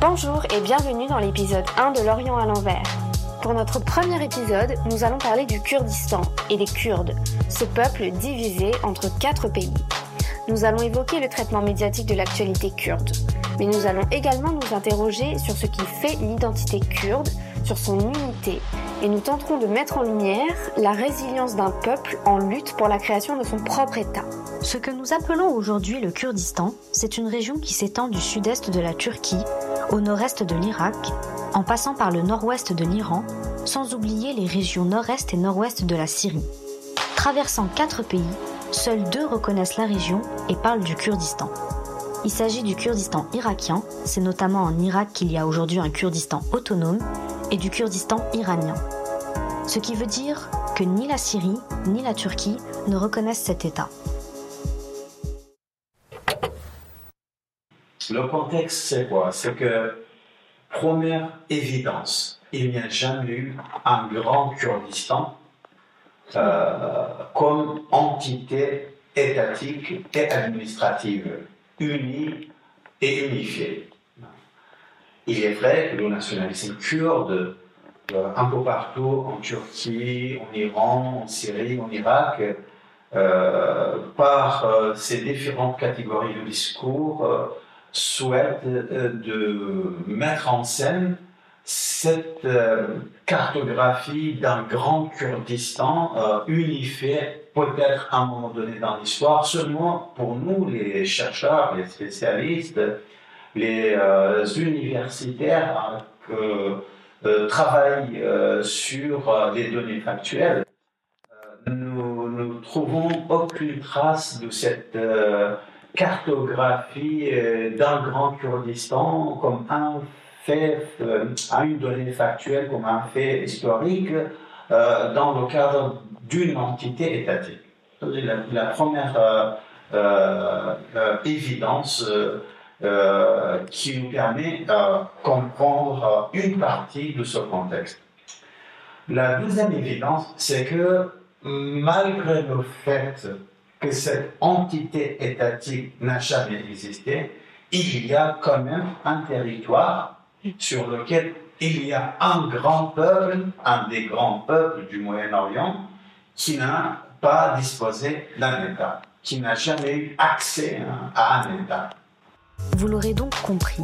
Bonjour et bienvenue dans l'épisode 1 de L'Orient à l'envers. Pour notre premier épisode, nous allons parler du Kurdistan et des Kurdes, ce peuple divisé entre quatre pays. Nous allons évoquer le traitement médiatique de l'actualité kurde, mais nous allons également nous interroger sur ce qui fait l'identité kurde, sur son unité, et nous tenterons de mettre en lumière la résilience d'un peuple en lutte pour la création de son propre État. Ce que nous appelons aujourd'hui le Kurdistan, c'est une région qui s'étend du sud-est de la Turquie au nord-est de l'Irak, en passant par le nord-ouest de l'Iran, sans oublier les régions nord-est et nord-ouest de la Syrie. Traversant quatre pays, seuls deux reconnaissent la région et parlent du Kurdistan. Il s'agit du Kurdistan irakien, c'est notamment en Irak qu'il y a aujourd'hui un Kurdistan autonome, et du Kurdistan iranien. Ce qui veut dire que ni la Syrie ni la Turquie ne reconnaissent cet État. Le contexte, c'est quoi? C'est que, première évidence, il n'y a jamais eu un grand Kurdistan euh, comme entité étatique et administrative unie et unifiée. Il est vrai que le nationalisme kurde, euh, un peu partout en Turquie, en Iran, en Syrie, en Irak, euh, par ces différentes catégories de discours, souhaite euh, de mettre en scène cette euh, cartographie d'un grand Kurdistan euh, unifié, peut-être à un moment donné dans l'histoire, seulement pour nous, les chercheurs, les spécialistes, les universitaires qui travaillent sur les données factuelles, nous ne trouvons aucune trace de cette cartographie euh, d'un grand Kurdistan comme un fait, euh, à une donnée factuelle, comme un fait historique euh, dans le cadre d'une entité étatique. C'est la, première évidence qui nous permet de comprendre une partie de ce contexte. La deuxième évidence, c'est que malgré le fait que cette entité étatique n'a jamais existé, il y a quand même un territoire sur lequel il y a un grand peuple, un des grands peuples du Moyen-Orient, qui n'a pas disposé d'un État, qui n'a jamais eu accès hein, à un État. Vous l'aurez donc compris,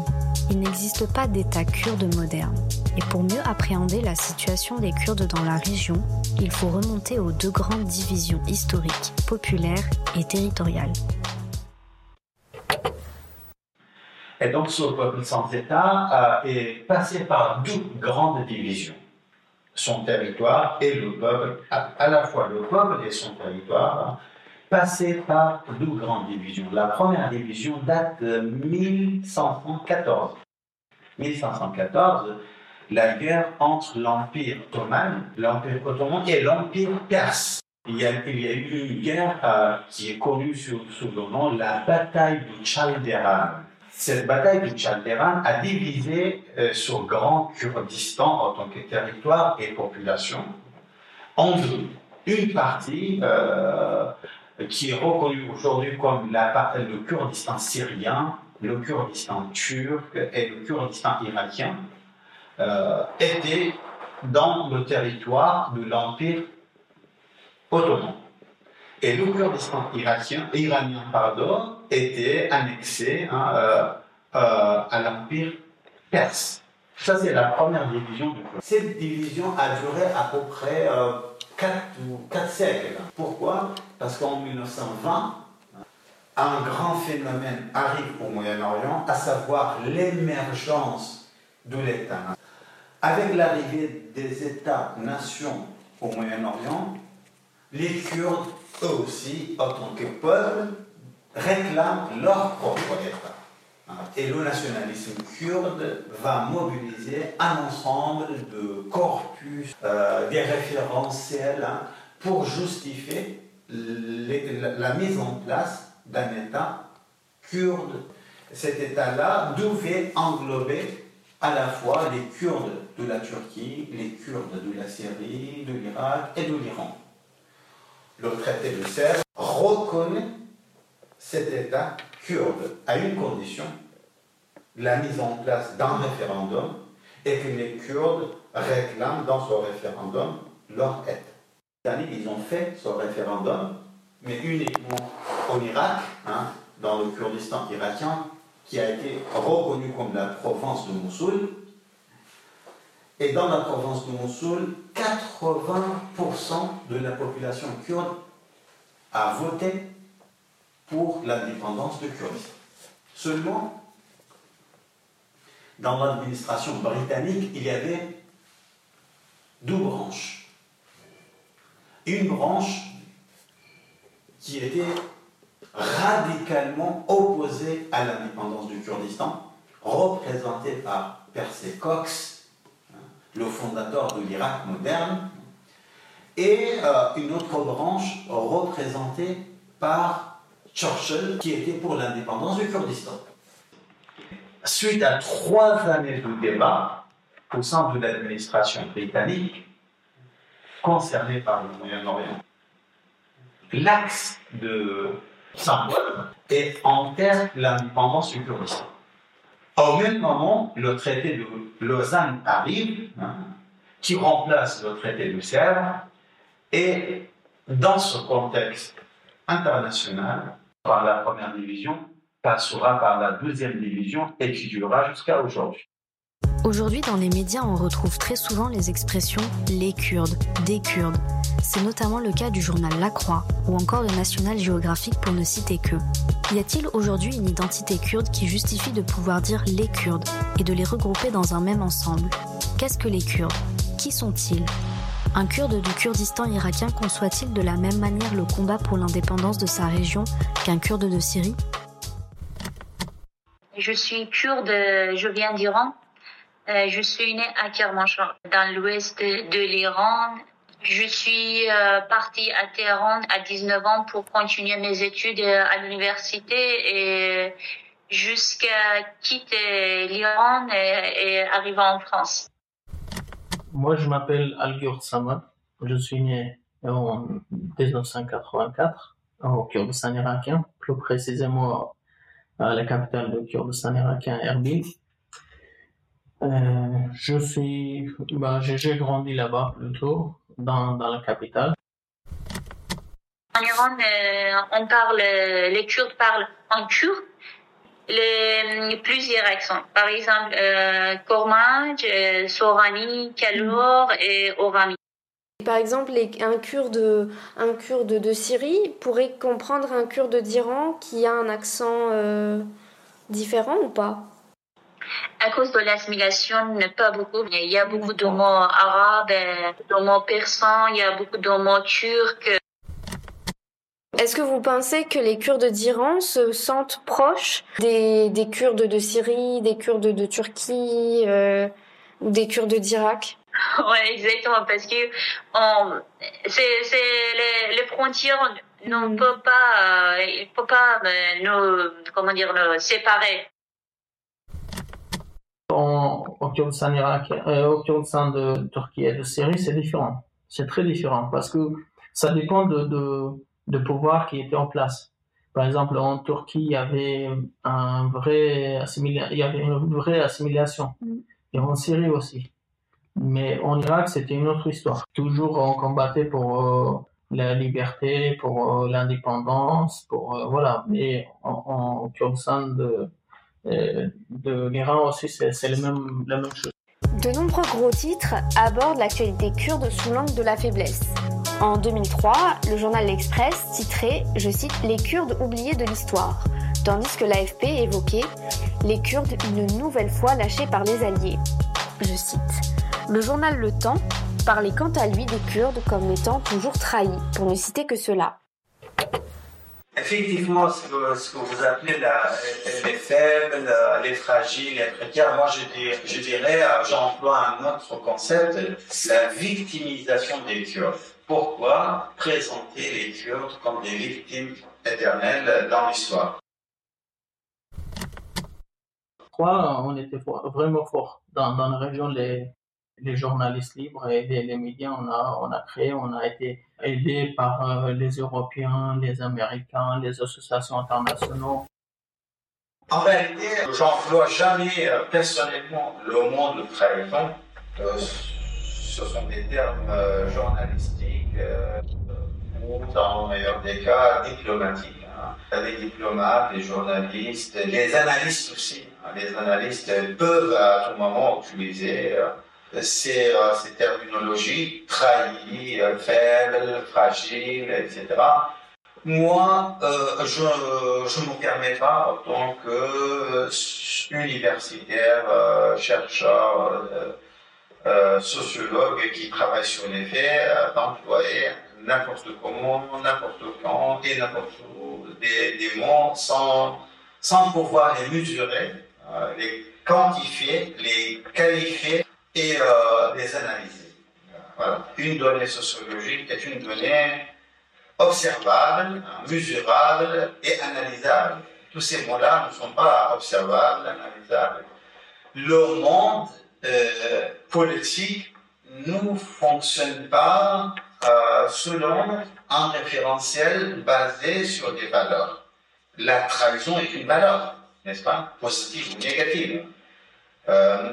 il n'existe pas d'État kurde moderne. Et pour mieux appréhender la situation des Kurdes dans la région, il faut remonter aux deux grandes divisions historiques, populaires et territoriales. Et donc ce peuple sans État euh, est passé par deux grandes divisions. Son territoire et le peuple, à, la fois le peuple et son territoire, hein, passé par deux grandes divisions. La première division date de 1514. 1514, la guerre entre l'Empire ottoman, et l'Empire perse. Il y, a, eu une guerre euh, qui est connue sous, le nom la bataille du Chalderan. Cette bataille du Chalderan a divisé euh, ce grand Kurdistan en tant que territoire et population en deux. Une partie euh, qui est reconnue aujourd'hui comme le Kurdistan syrien, le Kurdistan turc et le Kurdistan irakien, euh, étaient dans le territoire de l'Empire ottoman. Et le Kurdistan irakien, iranien pardon, était annexé hein, euh, euh, à l'Empire perse. Ça, c'est la première division du Cette division a duré à peu près 4 ou 4 siècles. Pourquoi? Parce qu'en 1920, un grand phénomène arrive au Moyen-Orient, à savoir l'émergence de l'État. Avec l'arrivée des États-nations au Moyen-Orient, les Kurdes, eux aussi, en tant que peuple, réclament leur propre État. Et le nationalisme kurde va mobiliser un ensemble de corpus, euh, des référentiels hein, pour justifier la mise en place d'un État kurde. Cet État-là devait englober à la fois les Kurdes de la Turquie, les Kurdes de la Syrie, de l'Irak et de l'Iran. Le traité de Sèvres reconnaît cet État kurde à une condition, la mise en place d'un référendum et que les Kurdes réclament dans ce référendum leur aide. Ils ont fait ce référendum, mais uniquement en Irak, hein, dans le Kurdistan irakien, qui a été reconnu comme la province de Mossoul. Et dans la province de Mossoul, 80% de la population kurde a voté pour l'indépendance de Kurdistan. Seulement, dans l'administration britannique, il y avait deux branches. Une branche qui était radicalement opposée à l'indépendance du Kurdistan, représentée par Percy Cox, hein, le fondateur de l'Irak moderne, et euh, une autre branche représentée par Churchill, qui était pour l'indépendance du Kurdistan. Suite à trois années de débat au sein de l'administration britannique concernée par le Moyen-Orient, l'axe de symbole est en terre l'indépendance du Kurdistan. Au même moment, le traité de Lausanne arrive, hein, qui remplace le traité de Sèvres, et dans ce contexte international, par la première division, passera par la deuxième division et qui durera jusqu'à aujourd'hui. Aujourd'hui, dans les médias, on retrouve très souvent les expressions les Kurdes, des Kurdes. C'est notamment le cas du journal La Croix ou encore de National Geographic pour ne citer que. Y a-t-il aujourd'hui une identité kurde qui justifie de pouvoir dire les Kurdes et de les regrouper dans un même ensemble? Qu'est-ce que les Kurdes? Qui sont-ils? Un Kurde du Kurdistan irakien conçoit-il de la même manière le combat pour l'indépendance de sa région qu'un Kurde de Syrie? Je suis kurde, je viens d'Iran. Euh, je suis née à Kermanshah, dans l'ouest de l'Iran. Je suis euh, partie à Téhéran à 19 ans pour continuer mes études euh, à l'université et jusqu'à quitter l'Iran et, et arriver en France. Moi, je m'appelle Algur Samad. Je suis né en 1984 au Kurdistan irakien, plus précisément à la capitale du Kurdistan irakien, Erbil. Euh, je suis, bah, j'ai grandi là-bas plutôt, dans, dans la capitale. En Iran, euh, on parle, les Kurdes parlent en kurde les, plusieurs accents. Par exemple, euh, Kormaj, euh, Sorani, Kalour et Orami. Par exemple, un, kurde, un kurde de Syrie pourrait comprendre un kurde d'Iran qui a un accent euh, différent ou pas? À cause de l'assimilation, pas beaucoup. Il y a beaucoup de mots arabes, de mots persans, il y a beaucoup de mots turcs. Est-ce que vous pensez que les Kurdes d'Iran se sentent proches des, des, Kurdes de Syrie, des Kurdes de Turquie euh, ou des Kurdes d'Irak? Oui, exactement, parce que c'est, les, les, frontières ne mm. peuvent pas, il peut pas euh, nous, comment dire, nous séparer. En, au Kurdistan Irak, euh, au Kurdistan de Turquie et de Syrie, c'est différent. C'est très différent parce que ça dépend de, de de pouvoir qui était en place. Par exemple, en Turquie, il y avait un vrai il y avait une vraie assimilation. Mm. Et en Syrie aussi. Mais en Irak, c'était une autre histoire. Toujours, on combattait pour euh, la liberté, pour euh, l'indépendance, pour euh, voilà. Mais en, en Kurdistan de, de l'Iran aussi, c'est même, la même chose. De nombreux gros titres abordent l'actualité kurde sous l'angle de la faiblesse. En 2003, le journal L'Express titrait, je cite, Les Kurdes oubliés de l'histoire, tandis que l'AFP évoquait Les Kurdes une nouvelle fois lâchés par les Alliés. Je cite. Le journal Le Temps parlait quant à lui des Kurdes comme étant toujours trahis, pour ne citer que cela. Effectivement, ce que, vous appelez les faibles, les fragiles, les précaires, moi je, dirais, dirais j'emploie un autre concept, la victimisation des Kurdes. Pourquoi présenter les Kurdes comme des victimes éternelles dans l'histoire? Pourquoi on était vraiment fort dans, dans la région les, les journalistes libres et les, médias, on a, créé, on a été aidé par euh, les Européens, les Américains, les associations internationales. En réalité, j'emploie jamais euh, personnellement le mot de trahison. Euh, ce sont des termes euh, journalistiques ou, dans le meilleur des cas, diplomatiques. Hein. Les diplomates, les journalistes, les analystes aussi. Hein. Les analystes peuvent à tout moment utiliser ces, ces terminologies, trahi, faible, fragile, etc moi, euh, je ne me permets pas, en tant qu'universitaire, euh, chercheur, euh, sociologue qui travaille sur les faits, d'employer n'importe comment, n'importe quand et n'importe où des, des, mots sans, sans pouvoir les mesurer, les quantifier, les qualifier et les analyser. Voilà. Une donnée sociologique est une donnée observable, mesurable et analysable. Tous ces mots-là ne sont pas observables, analysables. Le monde euh, politique ne fonctionne pas euh, selon un référentiel basé sur des valeurs. La trahison est une valeur, n'est-ce pas? Positive ou négative. Euh,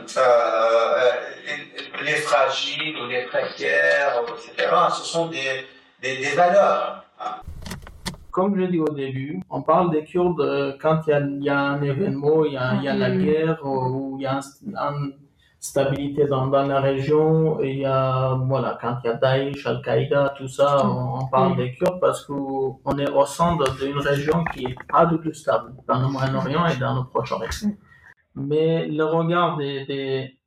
les, fragiles ou les précaires, etc., ce sont des, des, valeurs. Comme je dis au début, on parle des Kurdes euh, quand il y, a, un événement, il y a, il y a la mm-hmm. guerre ou il y a une stabilité dans, dans, la région, et il y a, voilà, quand il y a Daesh, Al-Qaïda, tout ça, on, parle mm. des Kurdes parce qu'on est au centre d'une région qui est pas du tout stable dans le Moyen-Orient et dans le Proche-Orient. Mm. Mais le regard des, des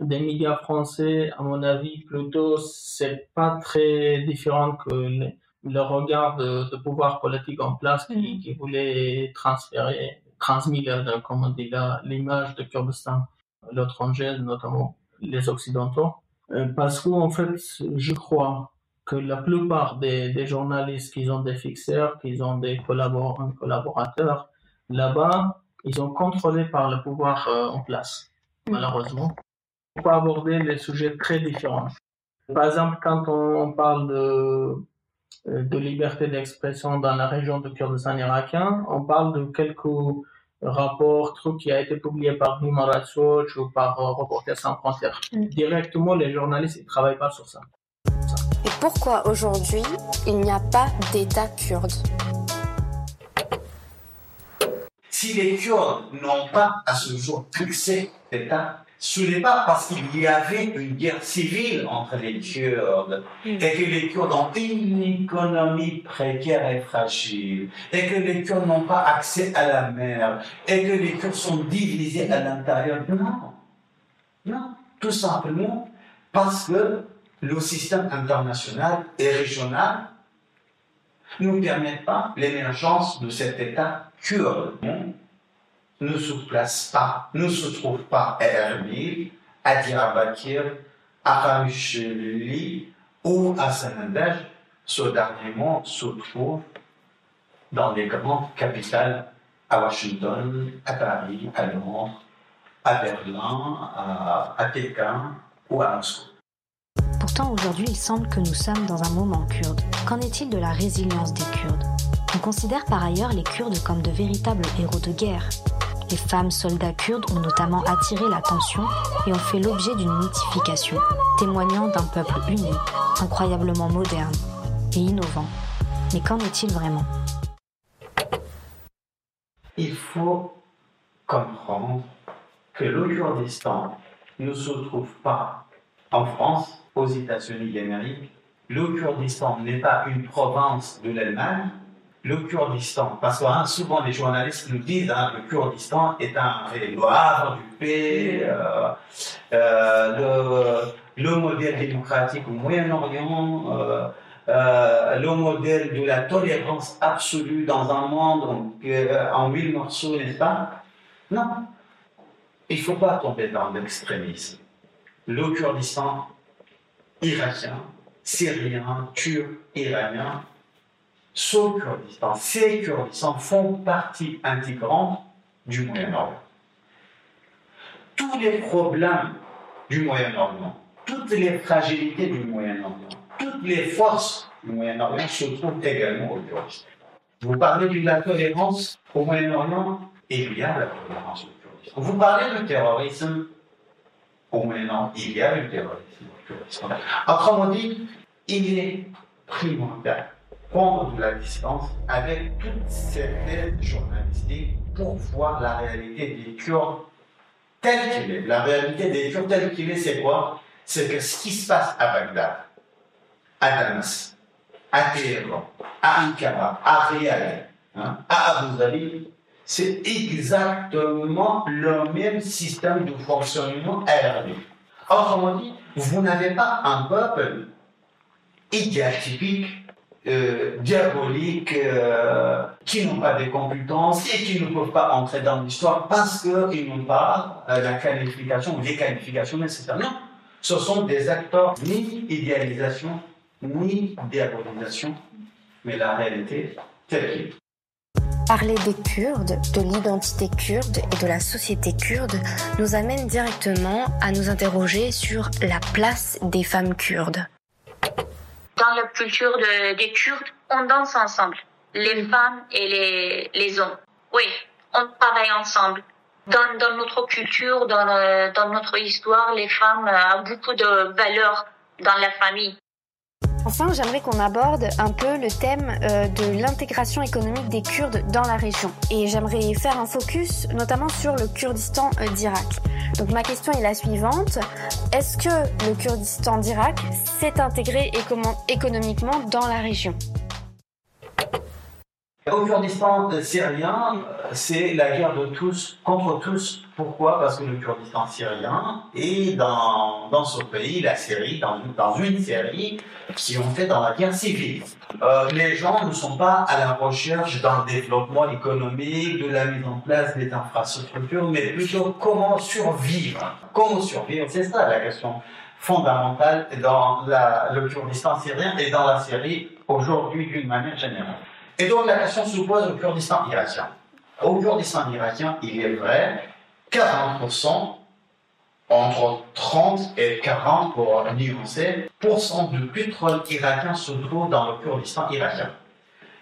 des médias français, à mon avis, plutôt, c'est pas très différent que le, regard de, pouvoir politique en place qui, qui voulait transférer, transmettre, comme on dit là, l'image de Kurdistan à l'étranger, notamment les Occidentaux. Euh, parce qu'en fait, je crois que la plupart des, des journalistes qui ont des fixeurs, qui ont des collaborateurs là-bas, ils sont contrôlés par le pouvoir euh, en place, malheureusement peut aborder les sujets très différents. Par exemple, quand on, parle de, euh, de liberté d'expression dans la région de Kurdistan irakien, on parle de quelques rapports, trucs qui a été publié par Human Rights Watch ou par euh, Reporters sans frontières. Mm. Directement, les journalistes ne travaillent pas sur ça. Et pourquoi aujourd'hui il n'y a pas d'État kurde? Si les Kurdes n'ont pas à ce jour accès d'État, ce n'est pas parce qu'il y avait une guerre civile entre les Kurdes mm. et que les Kurdes ont une économie précaire et fragile et que les Kurdes n'ont pas accès à la mer et que les Kurdes sont divisés à l'intérieur. Non, non, tout simplement parce que le système international et régional ne permet pas l'émergence de cet État kurde ne se place pas, ne se trouve pas à Erbil, à Diyarbakir, à Khamishli ou à Sanandaj. Ce dernier mot se trouve dans les grandes capitales, à Washington, à Paris, à Londres, à Berlin, à, à Pékin ou à Moscou. Pourtant, aujourd'hui, il semble que nous sommes dans un moment kurde. Qu'en est-il de la résilience des Kurdes? On considère par ailleurs les Kurdes comme de véritables héros de guerre. Les femmes soldats kurdes ont notamment attiré l'attention et ont fait l'objet d'une mythification, témoignant d'un peuple uni, incroyablement moderne et innovant. Mais qu'en est-il vraiment? Il faut comprendre que le Kurdistan ne se trouve pas en France, aux États-Unis d'Amérique. Le Kurdistan n'est pas une province de l'Allemagne, le Kurdistan, parce que hein, souvent les journalistes nous disent hein, le Kurdistan est un le havre du paix, euh, euh, le, modèle démocratique au Moyen-Orient, euh, euh, le modèle de la tolérance absolue dans un monde en mille morceaux, n'est-ce pas? Non, il ne faut pas tomber dans l'extrémisme. Le Kurdistan irakien, syrien, turc, iranien, ce Kurdistan, ces Kurdistan font partie intégrante du Moyen-Orient. Tous les problèmes du Moyen-Orient, toutes les fragilités du Moyen-Orient, toutes les forces du Moyen-Orient se trouvent également au Kurdistan. Vous parlez de la tolérance au Moyen-Orient, il y a la tolérance au Kurdistan. Vous parlez de terrorisme, ou maintenant, il y a le terrorisme au Kurdistan. Autrement dit, il est primordial prendre de la distance avec toute cette aide journalistique pour voir la réalité des Kurdes telle qu'il est. La réalité des Kurdes telle qu'il est, c'est quoi? C'est que ce qui se passe à Bagdad, à Damas, à Téhéran, à Ankara, à Riyad, hein, à Abu Dhabi, c'est exactement le même système de fonctionnement RD. Autrement dit, vous n'avez pas un peuple idéatypique, euh, diabolique, euh, qui n'ont pas des compétences et qui ne peuvent pas entrer dans l'histoire parce qu'ils n'ont pas euh, la qualification ou les qualifications nécessaires. Non, ce sont des acteurs ni idéalisation, ni diabolisation, mais la réalité telle qu'elle est. Parler des Kurdes, de l'identité kurde et de la société kurde nous amène directement à nous interroger sur la place des femmes kurdes. Dans la culture de- des Kurdes, on danse ensemble, les femmes et les, les hommes. Oui, on travaille ensemble. Dans, dans notre culture, dans, euh, dans notre histoire, les femmes euh, ont beaucoup de valeurs dans la famille. Enfin, j'aimerais qu'on aborde un peu le thème euh, de l'intégration économique des Kurdes dans la région. Et j'aimerais faire un focus notamment sur le Kurdistan euh, d'Irak. Donc ma question est la suivante. Est-ce que le Kurdistan d'Irak s'est intégré économ- économiquement dans la région? Au Kurdistan syrien, euh, c'est la guerre de tous contre tous. Pourquoi? Parce que le Kurdistan syrien est dans, dans ce pays, la Syrie, dans, dans une série qui ont fait dans la guerre civile. Euh, les gens ne sont pas à la recherche d'un développement économique, de la mise en place des infrastructures, mais plutôt comment survivre. Comment survivre? C'est ça la question fondamentale dans la- le Kurdistan syrien et dans la Syrie aujourd'hui d'une manière générale. Et donc la question se pose au Kurdistan irakien. Au Kurdistan irakien, il est vrai, 40%, entre 30 et 40 pour nuancer, pourcent de pétrole irakien se trouve dans le Kurdistan irakien.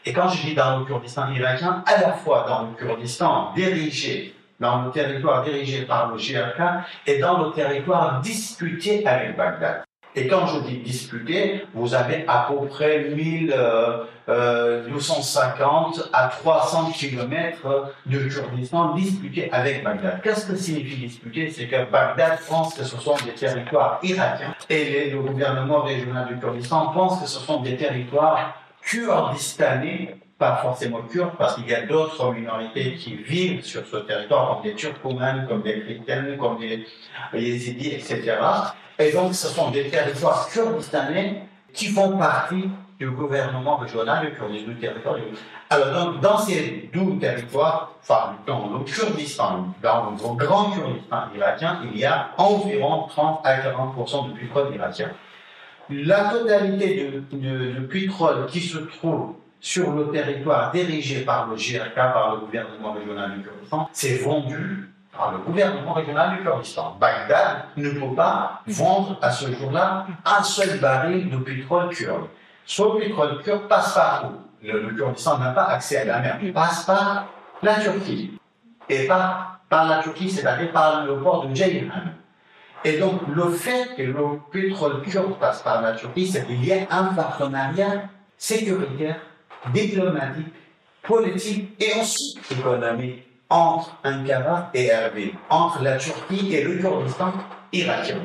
Et quand je dis dans le Kurdistan irakien, à la fois dans le Kurdistan dirigé, dans le territoire dirigé par le GRK et dans le territoire disputé avec Bagdad. Et quand je dis disputé, vous avez à peu près 1000, euh, euh, 250 à 300 kilomètres de Kurdistan disputés avec Bagdad. Qu'est-ce que signifie disputer C'est que Bagdad pense que ce sont des territoires irakiens et le gouvernement régional du Kurdistan pense que ce sont des territoires kurdistanais, pas forcément kurdes, parce qu'il y a d'autres minorités qui vivent sur ce territoire, comme des Turkmènes, comme des chrétiens, comme des yézidis, etc. Et donc, ce sont des territoires kurdistanais qui font partie du gouvernement régional du Kurdistan, du territoire. du- Alors, donc, dans ces douze territoires, enfin, dans le Kurdistan, dans le grand Kurdistan irakien, il y a environ 30 à 40 de pétrole irakien. La totalité de pétrole qui se trouve sur le territoire dirigé par le GRK, par le gouvernement régional du Kurdistan, c'est vendu par le gouvernement régional du Kurdistan. Bagdad ne peut pas vendre à ce jour-là un seul baril de pétrole kurde. Ce pétrole kurde passe par où? Le, Kurdistan n'a pas accès à la mer. Il passe par la Turquie. Et par, par la Turquie, c'est-à-dire par le port de Ceyhan. Et donc, le fait que le pétrole kurde passe par la Turquie, c'est qu'il y a un partenariat sécuritaire, diplomatique, politique et aussi économique entre Ankara et Erbil, entre la Turquie et le Kurdistan irakien.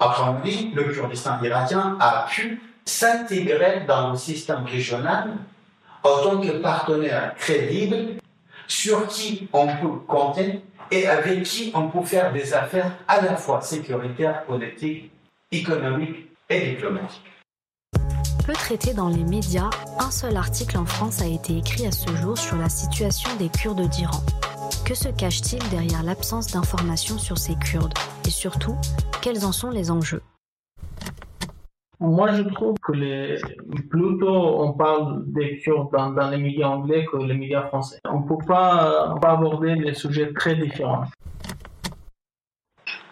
Autrement dit, le Kurdistan irakien a pu s'intégrer dans le système régional en tant que partenaire crédible sur qui on peut compter et avec qui on peut faire des affaires à la fois sécuritaires, politiques, économiques et diplomatiques. Peu traité dans les médias, un seul article en France a été écrit à ce jour sur la situation des Kurdes d'Iran. Que se cache-t-il derrière l'absence d'informations sur ces Kurdes? Et surtout, quels en sont les enjeux? Moi, je trouve que les, plutôt on parle des Kurdes dans, les médias anglais que les médias français. On on peut pas aborder les sujets très différents.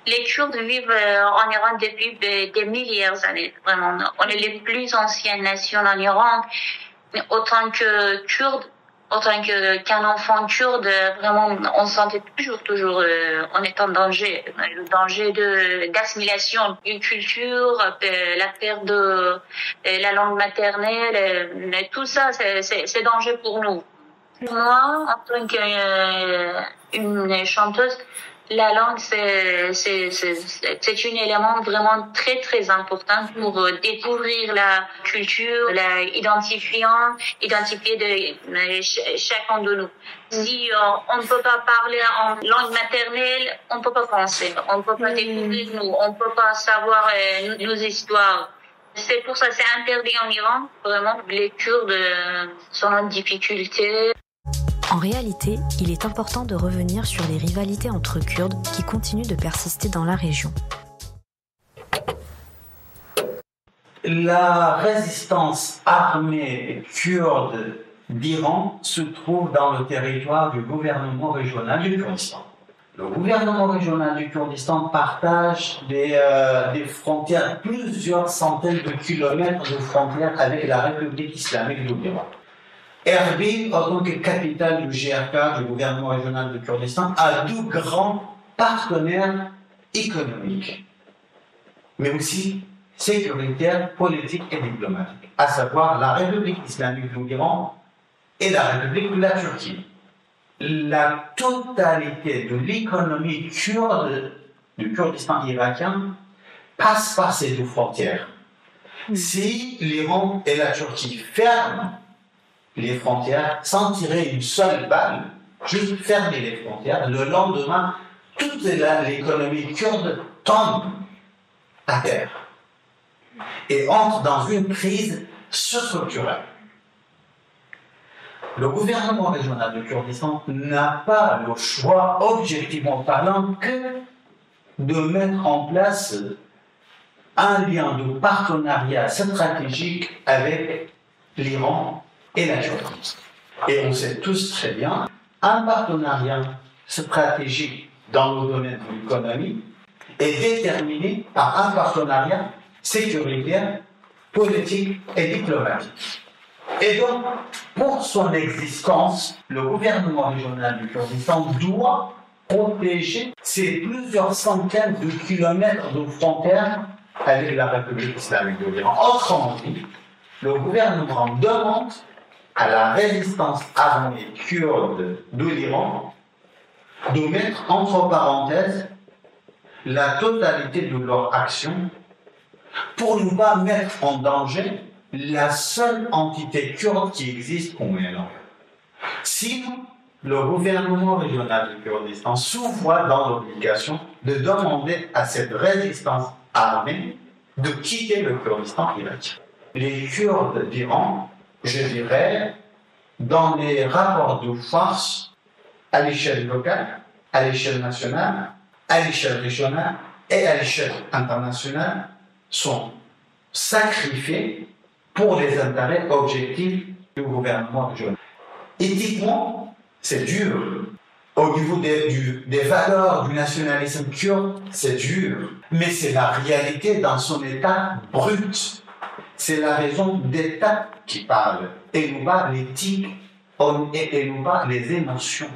Les Kurdes vivent euh, en Iran depuis des, milliers d'années, vraiment. On est les plus anciennes nations en Iran. Autant que Kurdes, en tant qu'un enfant kurde, vraiment, on se sentait toujours, toujours, euh, on est en danger. Le danger de d'assimilation d'une culture, euh, la perte de la langue maternelle, tout ça, c'est danger pour nous. Moi, en tant qu'une chanteuse, la langue, c'est, c'est, c'est, un élément vraiment très, très important pour euh, découvrir la culture, la identifiant, identifier de, chacun de nous. Si euh, on ne peut pas parler en langue maternelle, on ne peut pas penser, on ne peut pas découvrir nous, on ne peut pas savoir euh, nos histoires. C'est pour ça c'est interdit en Iran. Vraiment, les Kurdes sont en difficulté. En réalité, il est important de revenir sur les rivalités entre Kurdes qui continuent de persister dans la région. La résistance armée kurde d'Iran se trouve dans le territoire du gouvernement régional du Kurdistan. Le gouvernement régional du Kurdistan partage des, euh, frontières, plusieurs centaines de kilomètres de frontières avec la République islamique de l'Iran. Erbil, en tant que capitale du GRK, du gouvernement régional du Kurdistan, a deux grands partenaires économiques, mais aussi sécuritaires, politiques et diplomatiques, à savoir la République islamique de l'Iran et la République de la Turquie. La totalité de l'économie kurde du Kurdistan irakien passe par ces deux frontières. Si l'Iran et la Turquie ferment les frontières sans tirer une seule balle, juste fermer les frontières. Le lendemain, toute l'économie kurde tombe à terre et entre dans une crise structurelle. Le gouvernement régional de Kurdistan n'a pas le choix, objectivement parlant, que de mettre en place un lien de partenariat stratégique avec l'Iran et la. Et on sait tous très bien, un partenariat stratégique dans le domaine de l'économie est déterminé par un partenariat sécuritaire, politique et diplomatique. Et donc, pour son existence, le gouvernement régional du Kurdistan doit protéger ces plusieurs centaines de kilomètres de frontières avec la République islamique de l'Iran. Autrement dit, le gouvernement demande à la résistance armée kurde de l'Iran de mettre entre parenthèses la totalité de leur action pour ne pas mettre en danger la seule entité kurde qui existe au Moyen-Orient. Sinon, le gouvernement régional du Kurdistan s'ouvre dans l'obligation de demander à cette résistance armée de quitter le Kurdistan irakien. Les Kurdes d'Iran je dirais, dans les rapports de force à l'échelle locale, à l'échelle nationale, à l'échelle régionale et à l'échelle internationale, sont sacrifiés pour les intérêts objectifs du gouvernement régional. Éthiquement, c'est dur. Au niveau des, des valeurs du nationalisme kurde, c'est dur. Mais c'est la réalité dans son état brut. C'est la raison d'État qui parle, et non pas l'éthique, et non pas les émotions.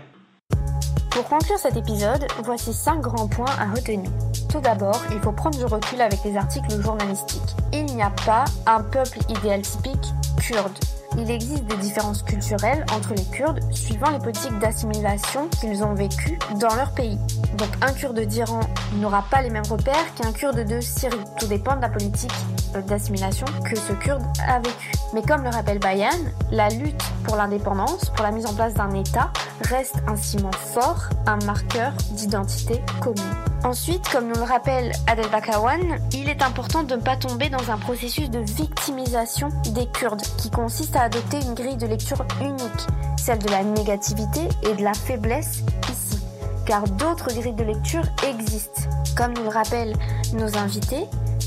Pour conclure cet épisode, voici cinq grands points à retenir. Tout d'abord, il faut prendre du recul avec les articles journalistiques. Il n'y a pas un peuple idéal typique kurde il existe des différences culturelles entre les Kurdes suivant les politiques d'assimilation qu'ils ont vécues dans leur pays. Donc un Kurde d'Iran n'aura pas les mêmes repères qu'un Kurde de Syrie. Tout dépend de la politique euh, d'assimilation que ce Kurde a vécu. Mais comme le rappelle Bayan, la lutte pour l'indépendance, pour la mise en place d'un État, reste un ciment fort, un marqueur d'identité commune. Ensuite, comme nous le rappelle Adel Bakawan, il est important de ne pas tomber dans un processus de victimisation des Kurdes qui consiste à adopter une grille de lecture unique, celle de la négativité et de la faiblesse ici, car d'autres grilles de lecture existent. Comme nous le rappellent nos invités,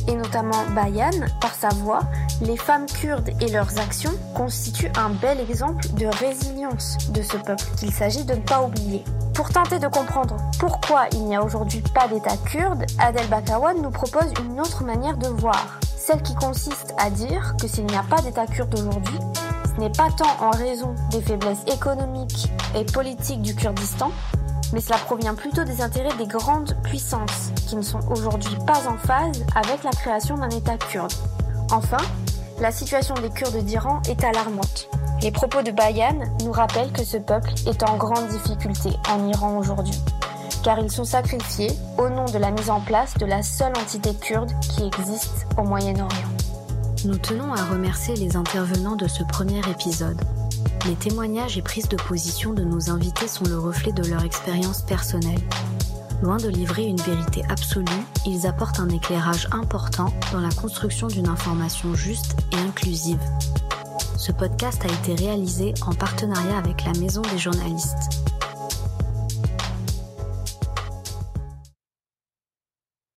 et notamment Bayan, par sa voix, les femmes kurdes et leurs actions constituent un bel exemple de résilience de ce peuple qu'il s'agit de ne pas oublier. Pour tenter de comprendre pourquoi il n'y a aujourd'hui pas d'État kurde, Adel Bakawan nous propose une autre manière de voir, celle qui consiste à dire que s'il n'y a pas d'État kurde aujourd'hui, Ce n'est pas tant en raison des faiblesses économiques et politiques du Kurdistan, mais cela provient plutôt des intérêts des grandes puissances qui ne sont aujourd'hui pas en phase avec la création d'un État kurde. Enfin, la situation des Kurdes d'Iran est alarmante. Les propos de Bayan nous rappellent que ce peuple est en grande difficulté en Iran aujourd'hui, car ils sont sacrifiés au nom de la mise en place de la seule entité kurde qui existe au Moyen-Orient. Nous tenons à remercier les intervenants de ce premier épisode. Les témoignages et prises de position de nos invités sont le reflet de leur expérience personnelle. Loin de livrer une vérité absolue, ils apportent un éclairage important dans la construction d'une information juste et inclusive. Ce podcast a été réalisé en partenariat avec la Maison des journalistes.